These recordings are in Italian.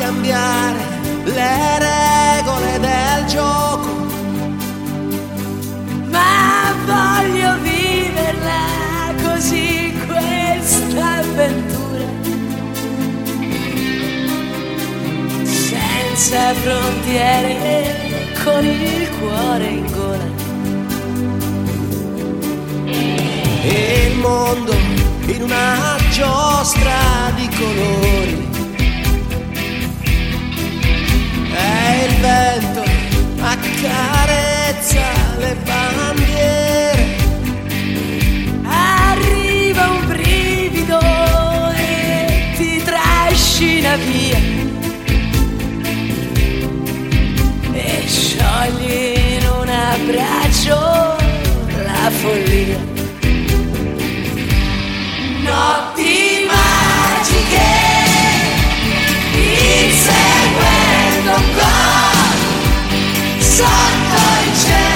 cambiare le regole del gioco. Ma voglio viverla così questa avventura. Senza frontiere, con il cuore in gola. Il mondo in una giostra di colori. La follia. Notti magiche, inseguendo con sotto il cielo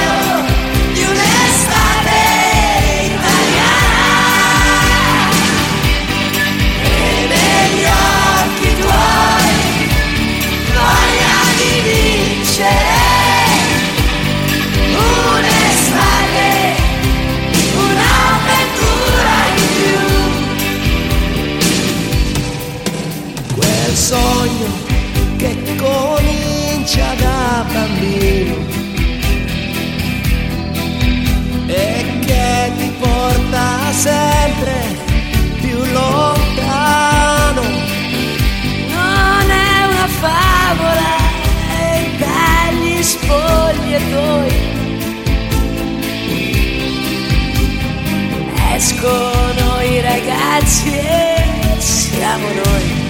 Quel sogno che comincia da bambino e che ti porta sempre più lontano. Non è una favola è dagli spogliatoi escono i ragazzi e siamo noi